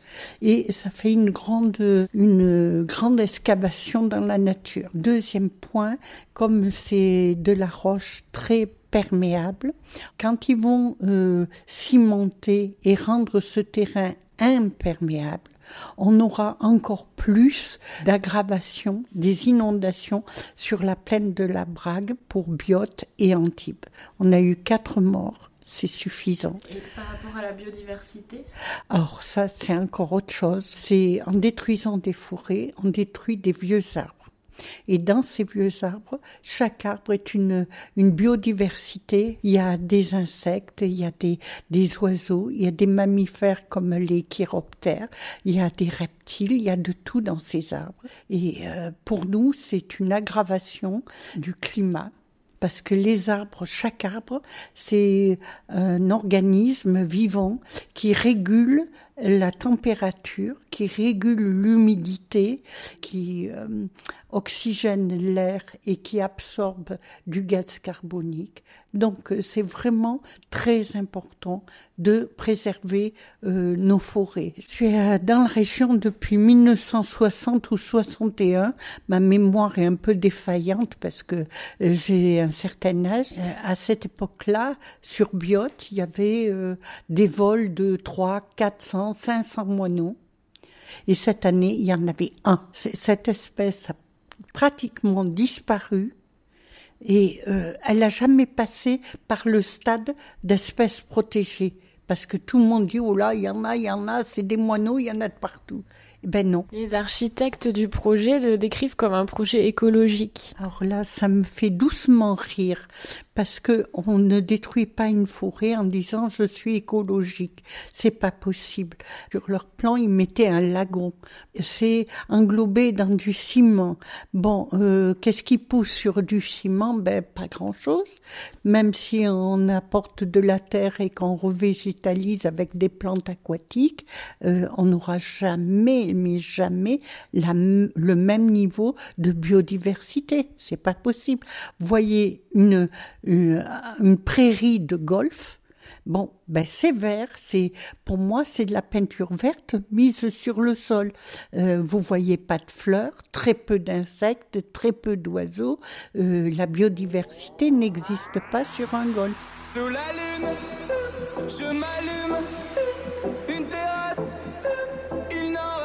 et ça fait une grande, une grande excavation dans la nature. Deuxième point, comme c'est de la roche très perméable, quand ils vont euh, cimenter et rendre ce terrain imperméable, on aura encore plus d'aggravation des inondations sur la plaine de la Brague pour Biote et Antibes. On a eu quatre morts c'est suffisant.
Et par rapport à la biodiversité?
Alors ça, c'est encore autre chose. C'est en détruisant des forêts, on détruit des vieux arbres. Et dans ces vieux arbres, chaque arbre est une, biodiversité. Il y a des insectes, il y a des, des oiseaux, il y a des mammifères comme les chiroptères, il y a des reptiles, il y a de tout dans ces arbres. Et euh, pour nous, c'est une aggravation du climat parce que les arbres, chaque arbre, c'est un organisme vivant qui régule la température, qui régule l'humidité, qui euh, oxygène l'air et qui absorbe du gaz carbonique. Donc euh, c'est vraiment très important de préserver euh, nos forêts. Je suis dans la région depuis 1960 ou 61. Ma mémoire est un peu défaillante parce que j'ai un certain âge. À cette époque-là, sur Biote, il y avait des vols de 3, 400, 500 moineaux. Et cette année, il y en avait un. Cette espèce a pratiquement disparu et euh, elle n'a jamais passé par le stade d'espèce protégée. Parce que tout le monde dit, oh là, il y en a, il y en a, c'est des moineaux, il y en a de partout. Ben non.
Les architectes du projet le décrivent comme un projet écologique.
Alors là, ça me fait doucement rire parce que on ne détruit pas une forêt en disant je suis écologique. C'est pas possible. Sur leur plan, ils mettaient un lagon. C'est englobé dans du ciment. Bon, euh, qu'est-ce qui pousse sur du ciment? Ben pas grand-chose. Même si on apporte de la terre et qu'on revégétalise avec des plantes aquatiques, euh, on n'aura jamais, mais jamais le même niveau de biodiversité. C'est pas possible. Voyez une une, prairie de golf. Bon, ben c'est vert, c'est pour moi c'est de la peinture verte mise sur le sol. Euh, vous voyez pas de fleurs, très peu d'insectes, très peu d'oiseaux. Euh, la biodiversité n'existe pas sur un golf.
Sous la lune, je m'allume une terrasse, il n'en.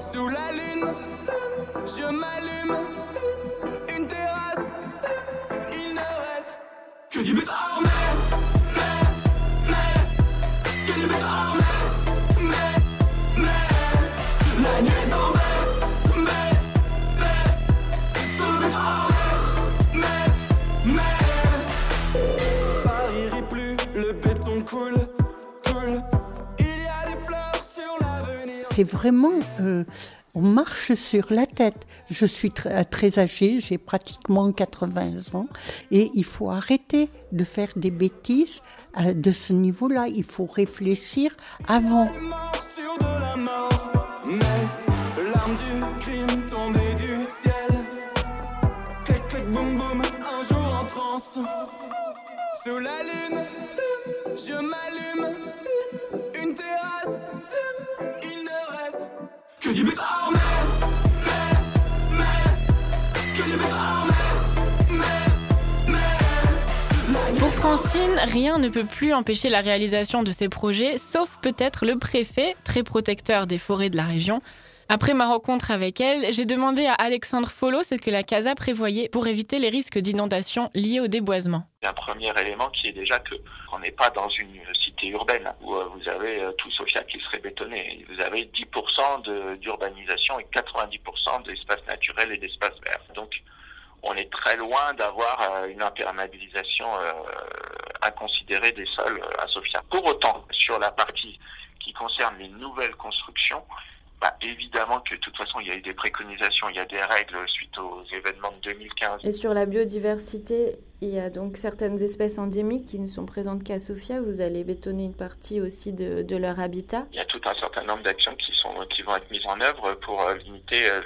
Sous la lune, je m'allume Que du bétard, mais, mais, mais, que du bétard, mais, mais, mais, la nuit est tombée, mais, mais, sous le bétard, mais, mais, mais, Paris rit plus, le béton coule, coule, il y a des fleurs sur l'avenir.
C'est vraiment euh, on marche sur la tête. Je suis très, très âgée, j'ai pratiquement 80 ans, et il faut arrêter de faire des bêtises euh, de ce niveau-là. Il faut réfléchir avant.
Sous la lune, je m'allume. Une terrasse,
Francine, rien ne peut plus empêcher la réalisation de ces projets, sauf peut-être le préfet, très protecteur des forêts de la région. Après ma rencontre avec elle, j'ai demandé à Alexandre Follo ce que la CASA prévoyait pour éviter les risques d'inondation liés au déboisement.
Un premier élément qui est déjà que on n'est pas dans une cité urbaine où euh, vous avez euh, tout Sofia qui serait bétonné. Vous avez 10% d'urbanisation et 90% d'espaces naturels et d'espaces verts. Donc on est très loin d'avoir euh, une imperméabilisation inconsidérée des sols à Sofia. Pour autant, sur la partie qui concerne les nouvelles constructions, bah, évidemment que de toute façon, il y a eu des préconisations, il y a des règles suite aux événements de 2015.
Et sur la biodiversité, il y a donc certaines espèces endémiques qui ne sont présentes qu'à Sofia. Vous allez bétonner une partie aussi de, de leur habitat.
Il y a tout un certain nombre d'actions qui sont qui vont être mises en œuvre pour euh, limiter euh,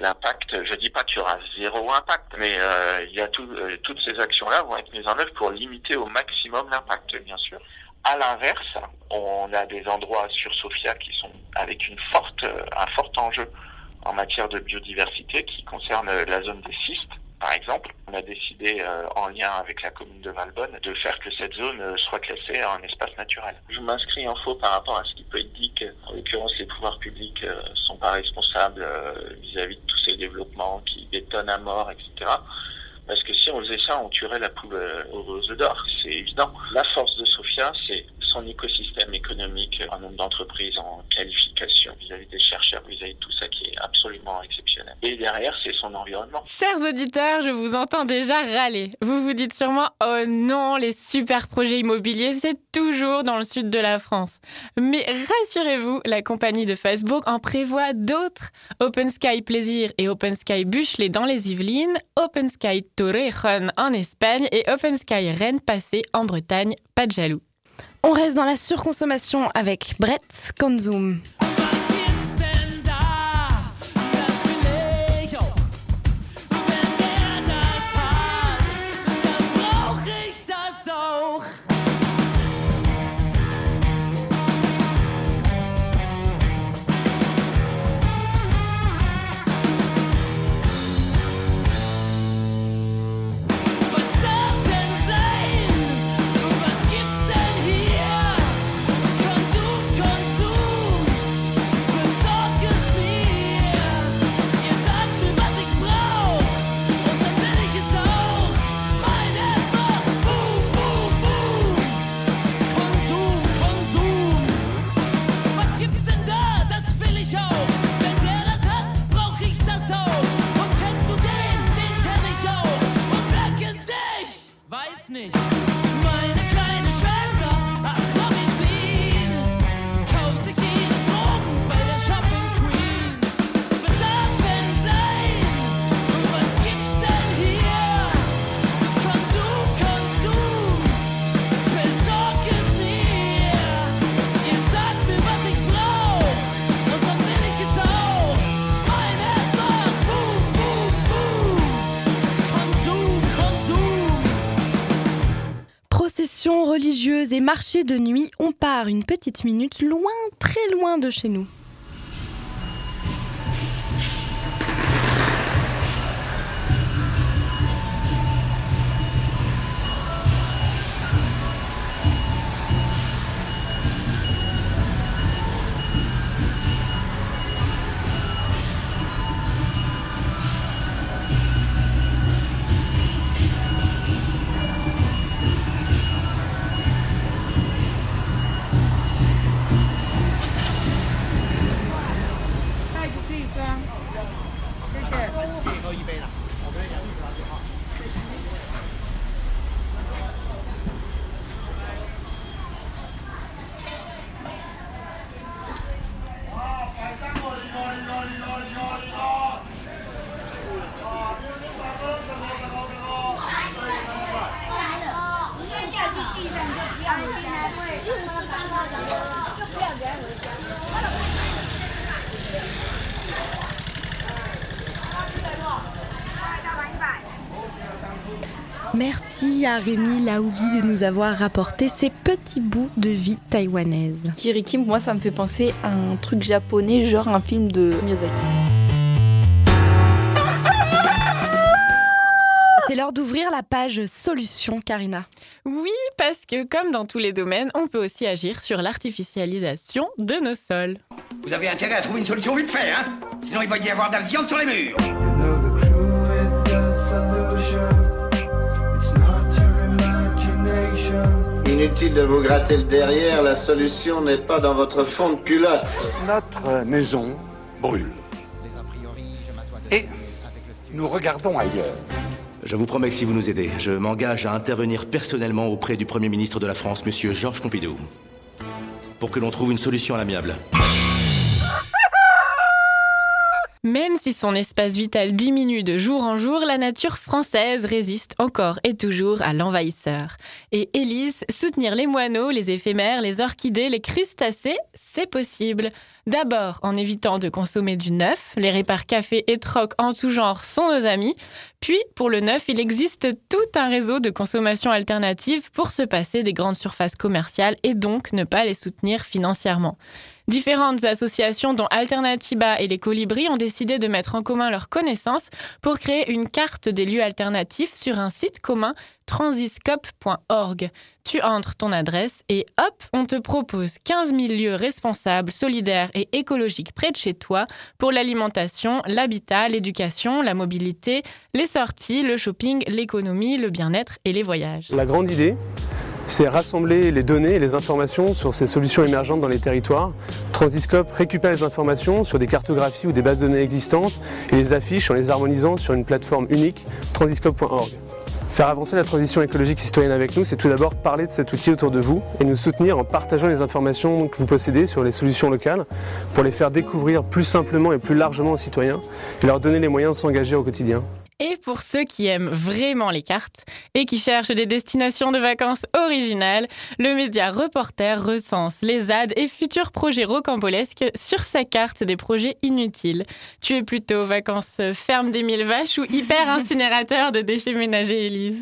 l'impact. Je dis pas qu'il y aura zéro impact, mais euh, il y a tout, euh, toutes ces actions-là vont être mises en œuvre pour limiter au maximum l'impact, bien sûr. À l'inverse, on a des endroits sur Sofia qui sont avec une forte, un fort enjeu en matière de biodiversité qui concerne la zone des cystes. Par exemple, on a décidé, euh, en lien avec la commune de Valbonne, de faire que cette zone soit classée en espace naturel. Je m'inscris en faux par rapport à ce qui peut être dit l'occurrence, les pouvoirs publics euh, sont pas responsables euh, vis-à-vis de tous ces développements qui bétonnent à mort, etc. Parce que si on faisait ça, on tuerait la poule euh, aux œufs d'or, c'est évident. La force de Sofia, c'est son écosystème économique, un nombre d'entreprises en qualification vis-à-vis des chercheurs, vis-à-vis de tout ça qui est absolument exceptionnel. Et derrière, c'est son environnement.
Chers auditeurs, je vous entends déjà râler. Vous vous dites sûrement Oh non, les super projets immobiliers, c'est toujours dans le sud de la France. Mais rassurez-vous, la compagnie de Facebook en prévoit d'autres. Open Sky Plaisir et Open Sky Buchelet dans les Yvelines, Open Sky Torrejon en Espagne et Open Sky Rennes Passé en Bretagne. Pas de jaloux.
On reste dans la surconsommation avec Brett Konzum.
Nicht.
Religieuse et marché de nuit, on part une petite minute loin, très loin de chez nous. Merci à Rémi Laoubi de nous avoir rapporté ces petits bouts de vie taïwanaise.
Kiriki, moi, ça me fait penser à un truc japonais, genre un film de Miyazaki.
C'est l'heure d'ouvrir la page solution, Karina.
Oui, parce que comme dans tous les domaines, on peut aussi agir sur l'artificialisation de nos sols.
Vous avez intérêt à trouver une solution vite fait, hein? Sinon il va y avoir de la viande sur les murs.
Inutile de vous gratter le derrière, la solution n'est pas dans votre fond de culotte.
Notre maison brûle. Et nous regardons ailleurs.
Je vous promets que si vous nous aidez, je m'engage à intervenir personnellement auprès du Premier ministre de la France, Monsieur Georges Pompidou, pour que l'on trouve une solution à l'amiable.
Même si son espace vital diminue de jour en jour, la nature française résiste encore et toujours à l'envahisseur. Et Élise, soutenir les moineaux, les éphémères, les orchidées, les crustacés, c'est possible. D'abord en évitant de consommer du neuf, les répars café et troc en tout genre sont nos amis. Puis pour le neuf, il existe tout un réseau de consommation alternative pour se passer des grandes surfaces commerciales et donc ne pas les soutenir financièrement. Différentes associations dont Alternativa et les Colibris ont décidé de mettre en commun leurs connaissances pour créer une carte des lieux alternatifs sur un site commun transiscope.org. Tu entres ton adresse et hop, on te propose 15 000 lieux responsables, solidaires et écologiques près de chez toi pour l'alimentation, l'habitat, l'éducation, la mobilité, les sorties, le shopping, l'économie, le bien-être et les voyages.
La grande idée, c'est rassembler les données et les informations sur ces solutions émergentes dans les territoires. Transiscope récupère les informations sur des cartographies ou des bases de données existantes et les affiche en les harmonisant sur une plateforme unique, transiscope.org. Faire avancer la transition écologique citoyenne avec nous, c'est tout d'abord parler de cet outil autour de vous et nous soutenir en partageant les informations que vous possédez sur les solutions locales pour les faire découvrir plus simplement et plus largement aux citoyens et leur donner les moyens de s'engager au quotidien.
Et pour ceux qui aiment vraiment les cartes et qui cherchent des destinations de vacances originales, le média Reporter recense les ZAD et futurs projets rocambolesques sur sa carte des projets inutiles. Tu es plutôt vacances ferme des mille vaches ou hyper incinérateur de déchets ménagers, Élise?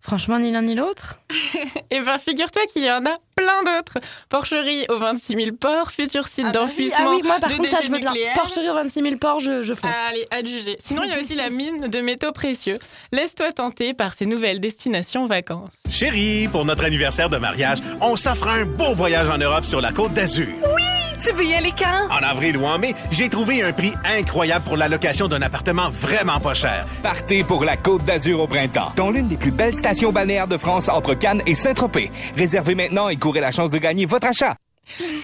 Franchement, ni l'un ni l'autre.
Eh bien, figure-toi qu'il y en a plein d'autres. Porcherie aux 26 000 ports, futur site
Ah bah oui,
d'enfouissement
ah oui, moi par
de
contre ça je veux bien. Porcherie aux 26 000 ports, je, je fonce.
Allez, adjugé. Sinon, il y a aussi la mine de métaux précieux. Laisse-toi tenter par ces nouvelles destinations vacances.
Chérie, pour notre anniversaire de mariage, on s'offre un beau voyage en Europe sur la côte d'Azur.
Oui, tu veux y aller quand?
En avril ou en mai, j'ai trouvé un prix incroyable pour la location d'un appartement vraiment pas cher.
Partez pour la Côte d'Azur au printemps, dans l'une des plus belles stations balnéaires de France entre Cannes et Saint-Tropez. Réservez maintenant et courez la chance de gagner votre achat.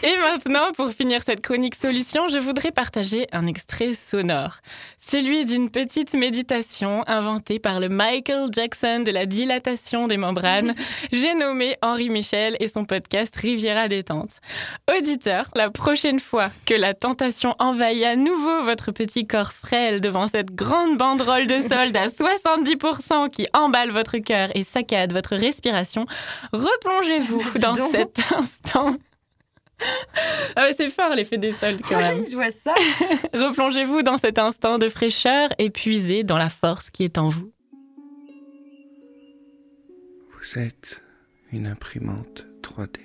Et maintenant, pour finir cette chronique solution, je voudrais partager un extrait sonore. Celui d'une petite méditation inventée par le Michael Jackson de la dilatation des membranes. J'ai nommé Henri Michel et son podcast Riviera détente. Auditeur, la prochaine fois que la tentation envahit à nouveau votre petit corps frêle devant cette grande banderole de solde à 70% qui emballe votre cœur et saccade votre respiration, replongez-vous dans
donc.
cet instant ah ouais, c'est fort l'effet des soldes quand même.
je vois ça.
Replongez-vous dans cet instant de fraîcheur et puisez dans la force qui est en vous.
Vous êtes une imprimante 3D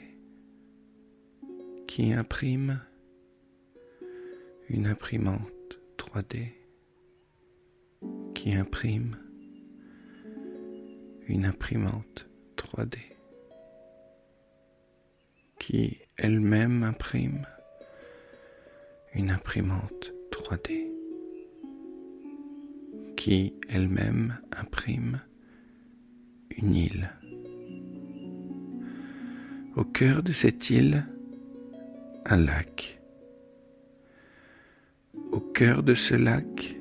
qui imprime une imprimante 3D qui imprime une imprimante 3D qui elle-même imprime une imprimante 3D qui elle-même imprime une île. Au cœur de cette île, un lac. Au cœur de ce lac,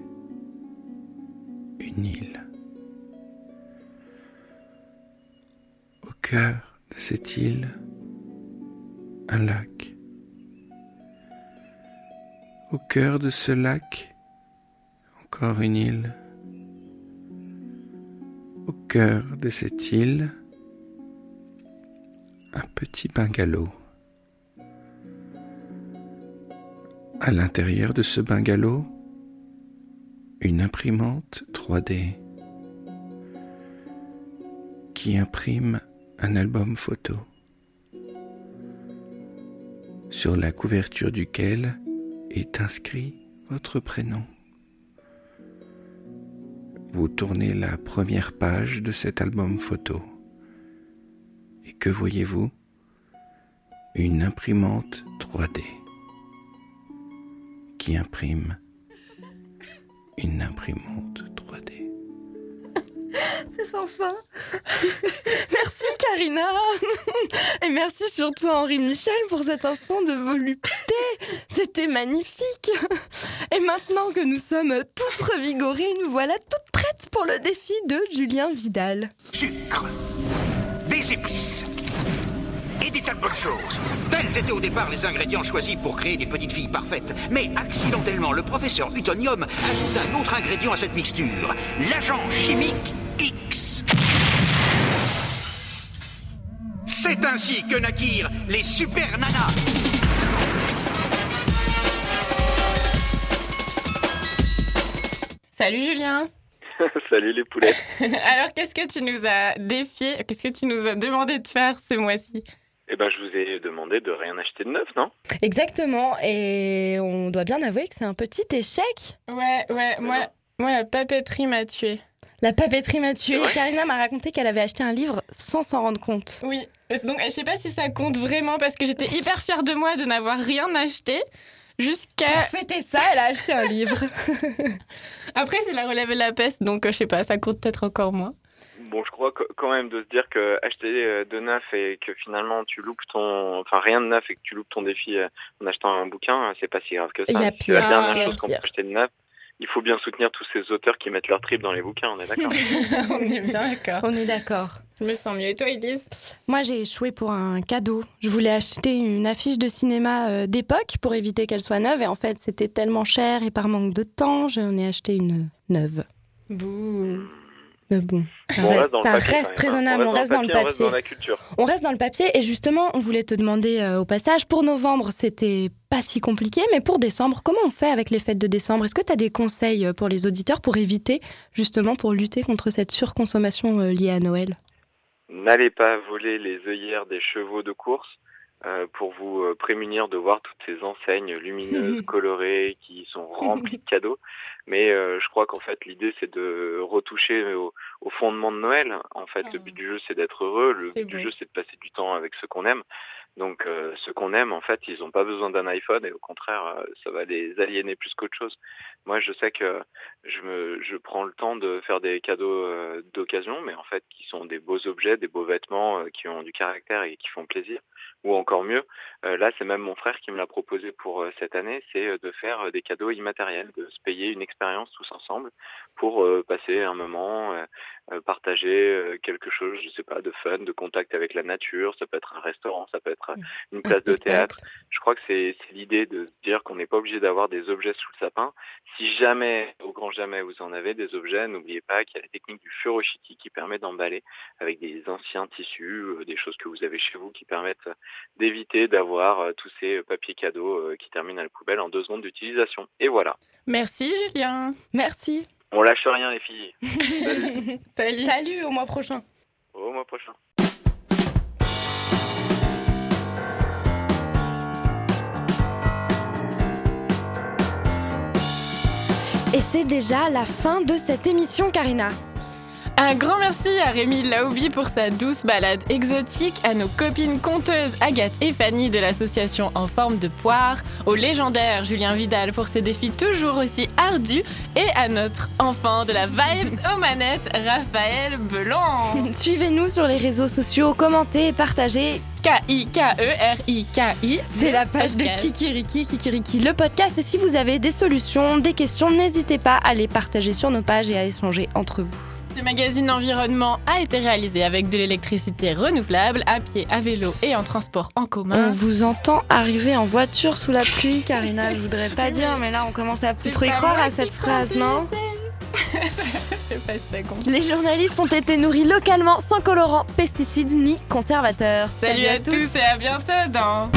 une île. Au cœur de cette île, un lac. Au cœur de ce lac, encore une île. Au cœur de cette île, un petit bungalow. À l'intérieur de ce bungalow, une imprimante 3D qui imprime un album photo sur la couverture duquel est inscrit votre prénom. Vous tournez la première page de cet album photo. Et que voyez-vous? Une imprimante 3D qui imprime une imprimante 3D.
C'est sans fin. merci Karina. Et merci surtout à Henri Michel pour cet instant de volupté. C'était magnifique. Et maintenant que nous sommes toutes revigorées, nous voilà toutes prêtes pour le défi de Julien Vidal.
Sucre, des épices, et des tas de bonnes choses. Tels étaient au départ les ingrédients choisis pour créer des petites filles parfaites. Mais accidentellement, le professeur Utonium ajoute un autre ingrédient à cette mixture, l'agent chimique X. C'est ainsi que naquirent les super nanas.
Salut Julien
Salut les poulets.
Alors qu'est-ce que tu nous as défié, qu'est-ce que tu nous as demandé de faire ce mois-ci?
Eh ben, je vous ai demandé de rien acheter de neuf, non?
Exactement, et on doit bien avouer que c'est un petit échec.
Ouais, ouais, moi, moi la papeterie m'a tué.
La papeterie m'a tué. Karina m'a raconté qu'elle avait acheté un livre sans s'en rendre compte.
Oui, donc je sais pas si ça compte vraiment parce que j'étais hyper fière de moi de n'avoir rien acheté. Jusqu'à.
Pour fêter ça, elle a acheté un livre.
Après, c'est la relève de la peste, donc euh, je sais pas, ça compte peut-être encore moins.
Bon, je crois que- quand même de se dire que acheter euh, de neuf et que finalement tu loupes ton, enfin rien de neuf et que tu loupes ton défi euh, en achetant un bouquin, c'est pas si grave que ça.
Il y a
C'est la
pire.
dernière chose qu'on peut
pire.
acheter de neuf. Il faut bien soutenir tous ces auteurs qui mettent leur trip dans les bouquins, on est d'accord
On est bien d'accord.
On est d'accord.
Je me sens mieux. Et toi, Elise?
Moi, j'ai échoué pour un cadeau. Je voulais acheter une affiche de cinéma euh, d'époque pour éviter qu'elle soit neuve. Et en fait, c'était tellement cher et par manque de temps, j'en ai acheté une neuve.
Bouh.
Mais bon, ça
Bon,
reste, ça
papier,
raisonnable. On reste dans le
papier, On reste
papier.
dans la culture.
On reste dans le papier et justement, on voulait te demander euh, au passage, pour novembre, c'était pas si compliqué, mais pour décembre, comment on fait avec les fêtes de décembre? Est-ce que tu as des conseils euh, pour les auditeurs pour éviter, justement, pour lutter contre cette surconsommation euh, liée à Noël?
N'allez pas voler les œillères des chevaux de course euh, pour vous euh, prémunir de voir toutes ces enseignes lumineuses, colorées, qui sont remplies de cadeaux. Mais euh, je crois qu'en fait l'idée c'est de retoucher au, au fondement de Noël. En fait, le but du jeu c'est d'être heureux. Le but du jeu c'est de passer du temps avec ceux qu'on aime. Donc euh, ceux qu'on aime, en fait, ils n'ont pas besoin d'un iPhone et au contraire, euh, ça va les aliéner plus qu'autre chose. Moi, je sais que je me, je prends le temps de faire des cadeaux euh, d'occasion, mais en fait, qui sont des beaux objets, des beaux vêtements, euh, qui ont du caractère et qui font plaisir. Ou encore mieux, euh, là, c'est même mon frère qui me l'a proposé pour cette année, c'est de faire des cadeaux immatériels, de se payer une expérience tous ensemble pour passer un moment, partager quelque chose, je sais pas, de fun, de contact avec la nature. Ça peut être un restaurant, ça peut être euh, une place de théâtre. Je crois que c'est c'est l'idée de se dire qu'on n'est pas obligé d'avoir des objets sous le sapin. Si jamais, au grand jamais, vous en avez des objets, n'oubliez pas qu'il y a la technique du furoshiki qui permet d'emballer avec des anciens tissus, euh, des choses que vous avez chez vous qui permettent d'éviter d'avoir euh, tous ces euh, papiers cadeaux qui terminent à la poubelle en deux secondes d'utilisation. Et voilà.
Merci, Julien.
Merci.
On lâche rien, les filles. Salut.
Salut.
Salut, au mois prochain.
Au mois prochain.
C'est déjà la fin de cette émission, Karina.
Un grand merci à Rémi Laoubi pour sa douce balade exotique, à nos copines conteuses Agathe et Fanny de l'association En forme de poire, au légendaire Julien Vidal pour ses défis toujours aussi ardus et à notre enfant de la vibes aux manettes, Raphaël Belan.
Suivez-nous sur les réseaux sociaux, commentez et partagez.
K-I-K-E-R-I-K-I.
C'est la page de
podcast.
Kikiriki, Kikiriki, le podcast. Et si vous avez des solutions, des questions, n'hésitez pas à les partager sur nos pages et à échanger entre vous.
Ce magazine environnement a été réalisé avec de l'électricité renouvelable, à pied, à vélo et en transport en
On
commun.
vous entend arriver en voiture sous la pluie, Karina. Je voudrais pas dire, mais là, on commence à plus trop y croire à cette phrase, non
Je sais pas si ça compte.
Les journalistes ont été nourris localement, sans colorants, pesticides ni conservateurs.
Salut à tous et à bientôt dans